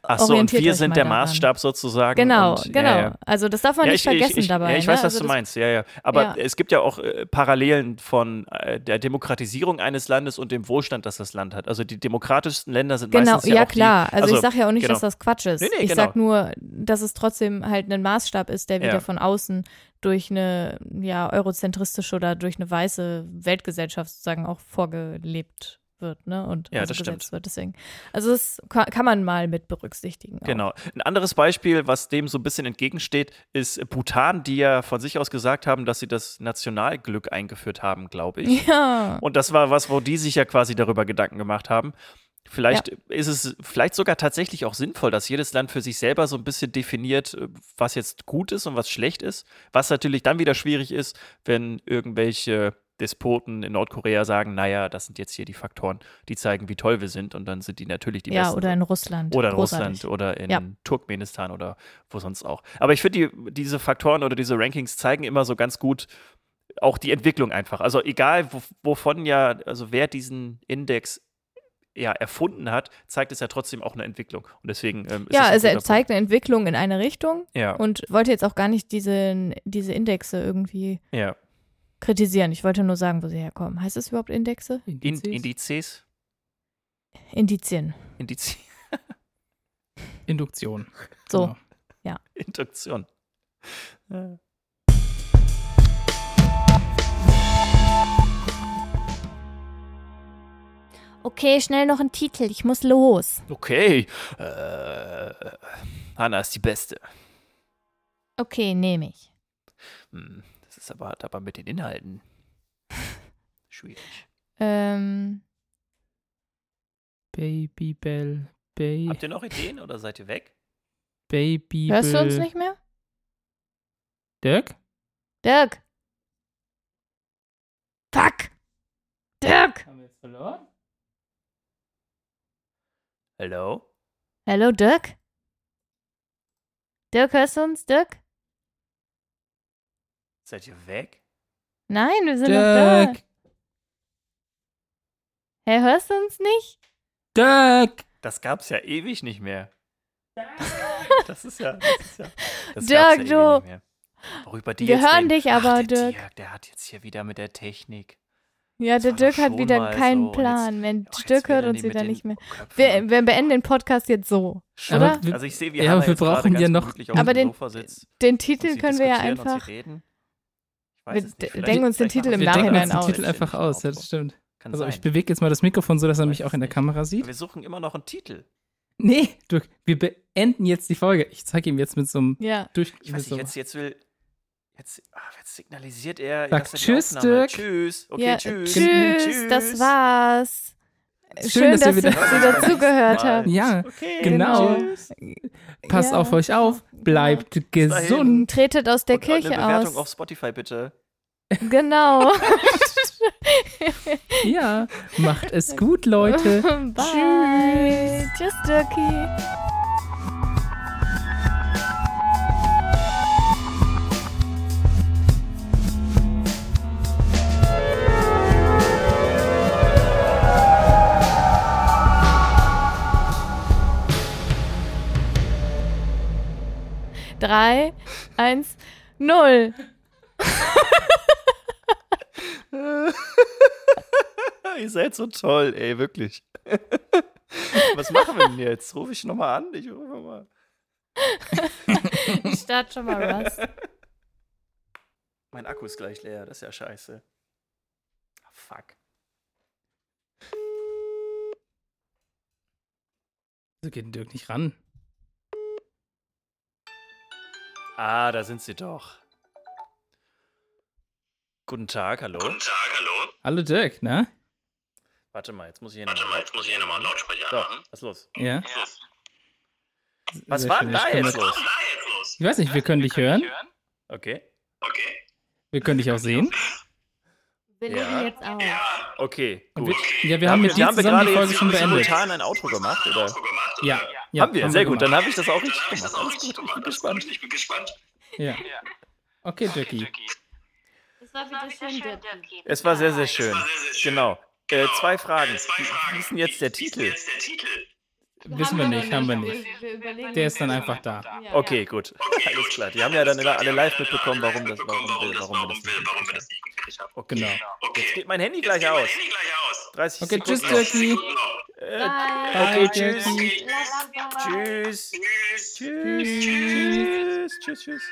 Ach so, und wir sind der daran. Maßstab sozusagen. Genau, und, genau. Ja, ja. Also das darf man Ja, nicht vergessen ich, dabei. Ja, ich weiß, ne? was also du meinst. Ja, ja. Aber es gibt ja auch äh, Parallelen von äh, der Demokratisierung eines Landes und dem Wohlstand, das das Land hat. Also die demokratischsten Länder sind Genau, meistens ja, ja, klar. Die, also, ich sage ja auch nicht, genau. dass das Quatsch ist. Nee, nee, ich genau. sag nur, dass es trotzdem halt ein Maßstab ist, der wieder von außen durch eine ja eurozentristische oder durch eine weiße Weltgesellschaft sozusagen auch vorgelebt wird, ne? Und Ja, also das stimmt. wird. Deswegen. Also das kann, man mal mit berücksichtigen. auch. Genau. Ein anderes Beispiel, was dem so ein bisschen entgegensteht, ist Bhutan, die ja von sich aus gesagt haben, dass sie das Nationalglück eingeführt haben, glaube ich. Ja. Und das war was, wo die sich ja quasi darüber Gedanken gemacht haben. Vielleicht ist es vielleicht sogar tatsächlich auch sinnvoll, dass jedes Land für sich selber so ein bisschen definiert, was jetzt gut ist und was schlecht ist. Was natürlich dann wieder schwierig ist, wenn irgendwelche Despoten in Nordkorea sagen, naja, das sind jetzt hier die Faktoren, die zeigen, wie toll wir sind und dann sind die natürlich die ja, besten. oder in Russland. Oder in Großartig. Russland oder in Ja. Turkmenistan oder wo sonst auch. Aber ich finde, die, diese Faktoren oder diese Rankings zeigen immer so ganz gut auch die Entwicklung einfach. Also egal, wo, wovon ja, also wer diesen Index ja erfunden hat, zeigt es ja trotzdem auch eine Entwicklung. Und deswegen ähm, ist Ja, ein also er zeigt eine Entwicklung in eine Richtung. Ja, und wollte jetzt auch gar nicht diese, diese Indexe irgendwie ja. Kritisieren. Ich wollte nur sagen, wo sie herkommen. Heißt es überhaupt Indexe? In, Indizes? Indizes? Indizien. Indiz Induktion. So. Genau. Induktion. Ja. Okay, schnell noch ein Titel. Ich muss los. Okay. Äh, Hanna ist die Beste. Okay, nehme ich. Hm, das ist aber, hat aber mit den Inhalten schwierig. Ähm, Baby Bell, Baby, Habt ihr noch Ideen oder seid ihr weg? Baby hörst du uns nicht mehr? Dirk? Dirk! Fuck! Dirk! Haben wir jetzt verloren? Hallo? Hallo, Dirk? Dirk, hörst du uns, Dirk? Seid ihr weg? Nein, wir sind noch da. Dirk! Hä, hörst du uns nicht? Dirk! Das gab's ja ewig nicht mehr. Das ist ja. Das ist ja das Dirk, gab's ja ewig du- nicht mehr. Worüber die Wir jetzt hören dich aber, Ach, der Dirk. Dirk. Der hat jetzt hier wieder mit der Technik. Ja, Das der Dirk hat schon wieder keinen so. Plan. jetzt- Ach, jetzt Dirk hört uns wieder nicht mehr. Wir, wir beenden den Podcast jetzt so. Aber Oder? wir- also ich sehe, wie Ja, aber wir jetzt gerade brauchen ganz ja noch- Aber dem den- Sofa sitzt Den Titel können wir ja einfach. Weiß Wir denken uns den Titel im wir wir denken Nachhinein uns den aus. Titel einfach aus, ja, das stimmt. Kann Also sein. ich bewege jetzt mal das Mikrofon so, dass er Ich mich auch in der Kamera sieht. Wir suchen immer noch einen Titel. Nee, Dirk, wir beenden jetzt die Folge. Ich zeige ihm jetzt mit so einem Ja. durch. Ich weiß so nicht, jetzt, jetzt will. Jetzt, ah, jetzt signalisiert er. Sag tschüss, Dirk. Tschüss. Okay, ja, tschüss. Tschüss, das war's. Schön, Schön, dass dass, ihr wieder- Sie dazugehört haben. Ja, Okay, genau. Tschüss. passt Ja. auf euch auf, bleibt dahin. gesund. Tretet aus der Und Kirche eine Bewertung aus. auf Spotify bitte. Genau. Ja, macht es gut, Leute. Bye. Tschüss, Dirkie. Drei, eins, null. Ihr seid so toll, ey, wirklich. Was machen wir denn jetzt? Rufe ich nochmal an? Ich rufe nochmal. Ich starte schon mal Rust. Mein Akku ist gleich leer, das ist ja scheiße. Ah, fuck. So geht Dirk nicht ran. Ah, da sind sie doch. Guten Tag, hallo. Guten Tag, hallo. Hallo Dirk, ne? Warte mal, jetzt muss ich hier Warte nochmal. mal, jetzt muss ich hier nochmal einen Lautsprecher So, machen. was ist los? Ja. Ja. Was Sehr war denn da jetzt das- los? Was ist da jetzt los? Ich weiß nicht, wir können dich hören. Okay. Okay. Wir können dich auch sehen. Wir Ja. jetzt auf. Ja, Okay, gut. wir, ja, wir haben mit dir haben wir zusammen die gerade Folge jetzt schon beendet. simultan ein Outro gemacht, oder? gemacht. Ja, ja, haben wir, sehr gut. gemacht. Dann habe ich das auch richtig ich das gemacht. auch richtig gut, ich bin gemacht. gespannt. Ich bin gespannt. Ja. Okay, Dirkie. Das war wieder schön, Dirkie. Es war sehr, sehr schön. Genau. Äh, zwei Fragen. Zwei Wie- ist denn jetzt der Wie ist Titel? Wissen wir nicht, haben wir nicht. Der ist dann einfach da. Okay, gut. Alles klar. Die haben ja dann alle live mitbekommen, warum das, warum, warum, will, das, warum warum, wir das will, nicht warum wir das nicht gekriegt haben. Okay. Genau. Okay. Jetzt geht mein Handy gleich geht mein aus. Handy gleich aus. 30 Okay, tschüss, Sekunden noch. Dirkie. Äh, Bye. Okay, tschüss. Dirkie. Tschüss. Tschüss. Tschüss. Tschüss. Tschüss. Tschüss.